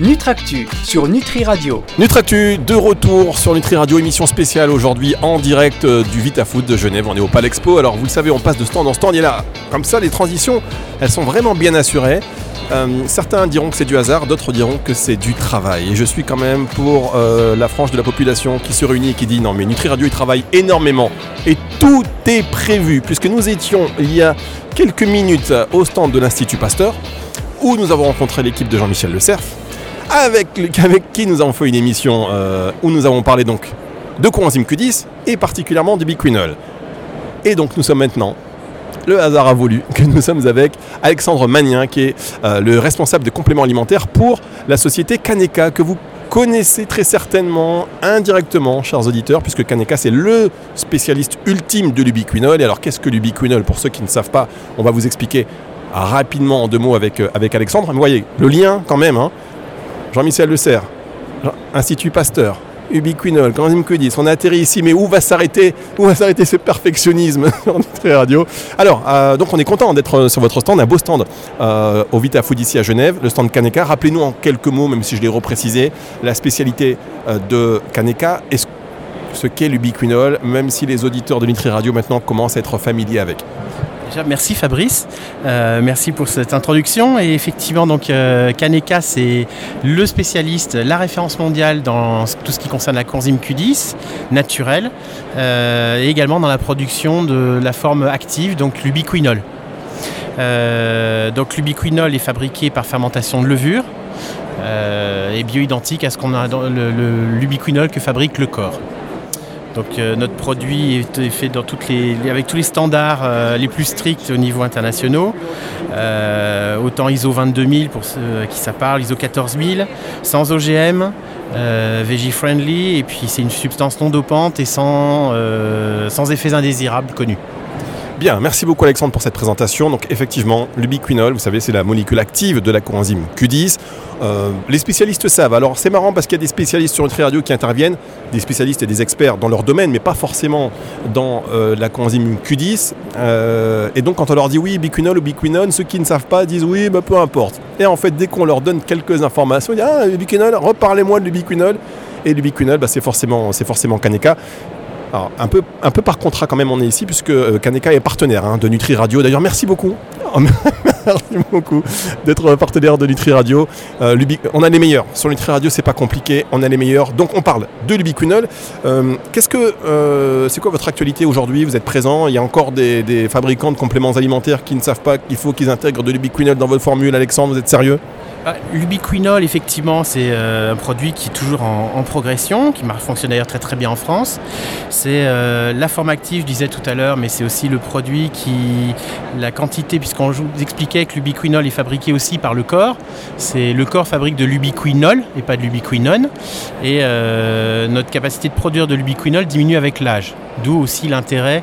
Nutractu sur Nutri Radio. Nutractu, de retour sur Nutri Radio, émission spéciale aujourd'hui en direct euh, du VitaFood de Genève. On est au Palexpo. Alors vous le savez, on passe de stand en stand. Et là, comme ça, les transitions, elles sont vraiment bien assurées. Euh, certains diront que c'est du hasard, d'autres diront que c'est du travail. Et je suis quand même pour euh, la frange de la population qui se réunit et qui dit non mais Nutri Radio il travaille énormément et tout est prévu puisque nous étions il y a quelques minutes au stand de l'Institut Pasteur où nous avons rencontré l'équipe de Jean-Michel Le Cerf avec, qui nous avons fait une émission euh, où nous avons parlé donc de coenzyme Q10 et particulièrement du biquinol. Et donc nous sommes maintenant, le hasard a voulu que nous sommes avec Alexandre Magnien qui est euh, le responsable des compléments alimentaires pour la société Kaneka que vous connaissez très certainement indirectement, chers auditeurs, puisque Kaneka c'est le spécialiste ultime de l'ubiquinol. Et alors qu'est-ce que l'ubiquinol? Pour ceux qui ne savent pas, on va vous expliquer rapidement en deux mots avec, euh, avec Alexandre. Mais vous voyez, le lien quand même, hein, Jean-Michel Le Serre, Institut Pasteur, ubiquinol, coenzyme Q10. On a atterri ici, mais où va s'arrêter Où va s'arrêter ce perfectionnisme en Radio? Alors, euh, donc on est content d'être euh, sur votre stand, un beau stand euh, au Vita Food ici à Genève, le stand Kaneka. Rappelez-nous en quelques mots, même si je l'ai reprécisé, la spécialité de Kaneka et ce, ce qu'est l'ubiquinol, même si les auditeurs de Nutri Radio maintenant commencent à être familiers avec? Merci Fabrice, euh, merci pour cette introduction. Et effectivement, donc euh, Kaneka, c'est le spécialiste, la référence mondiale dans tout ce qui concerne la coenzyme Q10 naturelle, euh, et également dans la production de la forme active, donc l'ubiquinol. Donc l'ubiquinol est fabriqué par fermentation de levure et bioidentique à ce qu'on a dans l'ubiquinol que fabrique le corps. Donc euh, notre produit est fait avec tous les standards euh, les plus stricts au niveau internationaux. Euh, autant ISO 22000 pour ceux à qui ça parle, ISO 14000, sans OGM, veggie friendly, et puis c'est une substance non dopante et sans effets indésirables connus. Bien, merci beaucoup Alexandre pour cette présentation. Donc effectivement, l'ubiquinol, vous savez, c'est la molécule active de la coenzyme Q10. Euh, les spécialistes savent. Alors c'est marrant parce qu'il y a des spécialistes sur Nutri Radio qui interviennent, des spécialistes et des experts dans leur domaine, mais pas forcément dans euh, la coenzyme Q10. Euh, et donc quand on leur dit oui, biquinol ou biquinone, ceux qui ne savent pas disent oui, bah, peu importe. Et en fait, dès qu'on leur donne quelques informations, ils disent ah, l'ubiquinol, reparlez-moi de l'ubiquinol. Et l'ubiquinol, bah, c'est forcément, c'est forcément Kaneka. Alors, un peu, par contrat quand même, on est ici, puisque euh, Kaneka est partenaire hein, de Nutri Radio. D'ailleurs, merci beaucoup. Oh, merci beaucoup d'être partenaire de Nutri Radio. Euh, on a les meilleurs. Sur Nutri Radio, c'est pas compliqué. On a les meilleurs. Donc, on parle de l'ubiquinol. Euh, Qu'est-ce que, c'est quoi votre actualité aujourd'hui? Vous êtes présent. Il y a encore des, des fabricants de compléments alimentaires qui ne savent pas qu'il faut qu'ils intègrent de l'ubiquinol dans votre formule. Alexandre, vous êtes sérieux? Ah, L'ubiquinol, effectivement, c'est euh, un produit qui est toujours en, progression, qui fonctionne d'ailleurs très bien en France. C'est euh, la forme active, je disais tout à l'heure, mais c'est aussi le produit qui, la quantité, puisqu'on vous expliquait que l'ubiquinol est fabriqué aussi par le corps. C'est le corps fabrique de l'ubiquinol et pas de l'ubiquinone. Et euh, notre capacité de produire de l'ubiquinol diminue avec l'âge. D'où aussi l'intérêt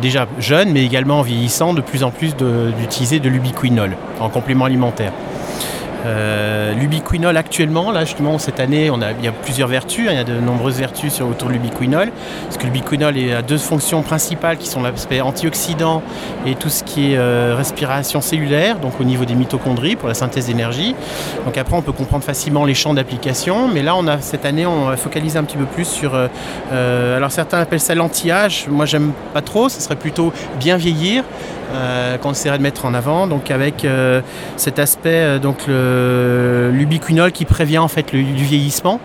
déjà jeune, mais également en vieillissant, de plus en plus d'utiliser de l'ubiquinol en complément alimentaire. Euh, l'ubiquinol actuellement, là justement cette année, on a, il y a plusieurs vertus, hein, il y a de nombreuses vertus autour de l'ubiquinol, parce que l'ubiquinol a deux fonctions principales qui sont l'aspect antioxydant et tout ce qui est euh, respiration cellulaire, donc au niveau des mitochondries pour la synthèse d'énergie. Donc après on peut comprendre facilement les champs d'application, mais là on a cette année on a focalisé un petit peu plus sur, euh, alors certains appellent ça l'anti-âge, moi j'aime pas trop, ce serait plutôt bien vieillir qu'on essaierait de mettre en avant, donc avec euh, cet aspect euh, donc l'ubiquinol qui prévient en fait du vieillissement.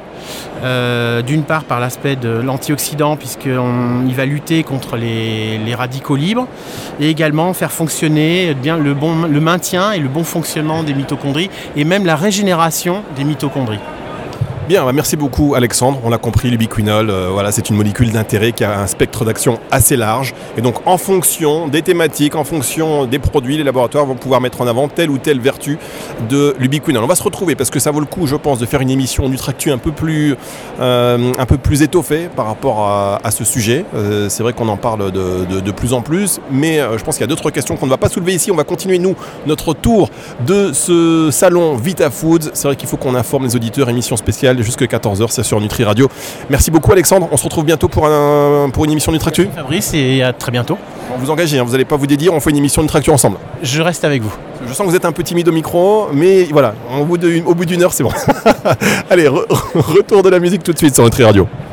Euh, D'une part par l'aspect de l'antioxydant puisqu'il va lutter contre les, radicaux libres et également faire fonctionner bon, le maintien et le bon fonctionnement des mitochondries et même la régénération des mitochondries. Bien, bah, merci beaucoup Alexandre. On l'a compris, l'ubiquinol, euh, voilà, c'est une molécule d'intérêt qui a un spectre d'action assez large. Et donc, en fonction des thématiques, en fonction des produits, les laboratoires vont pouvoir mettre en avant telle ou telle vertu de l'ubiquinol. On va se retrouver parce que ça vaut le coup, je pense, de faire une émission Nutractu un peu plus, euh, un peu plus étoffée par rapport à, ce sujet. Euh, c'est vrai qu'on en parle de, de- plus en plus, mais je pense qu'il y a d'autres questions qu'on ne va pas soulever ici. On va continuer, nous, notre tour de ce salon Vita Foods. C'est vrai qu'il faut qu'on informe les auditeurs, émission spéciale spécial jusqu'à 14h, c'est sur Nutri Radio. Merci beaucoup Alexandre, on se retrouve bientôt pour, un, pour une émission Nutractu. Fabrice et à très bientôt. Vous engagez, hein, vous n'allez pas vous dédier, on fait une émission Nutractu ensemble. Je reste avec vous. Je sens que vous êtes un peu timide au micro, mais voilà, au bout d'une heure c'est bon. Allez, re- retour de la musique tout de suite sur Nutri Radio.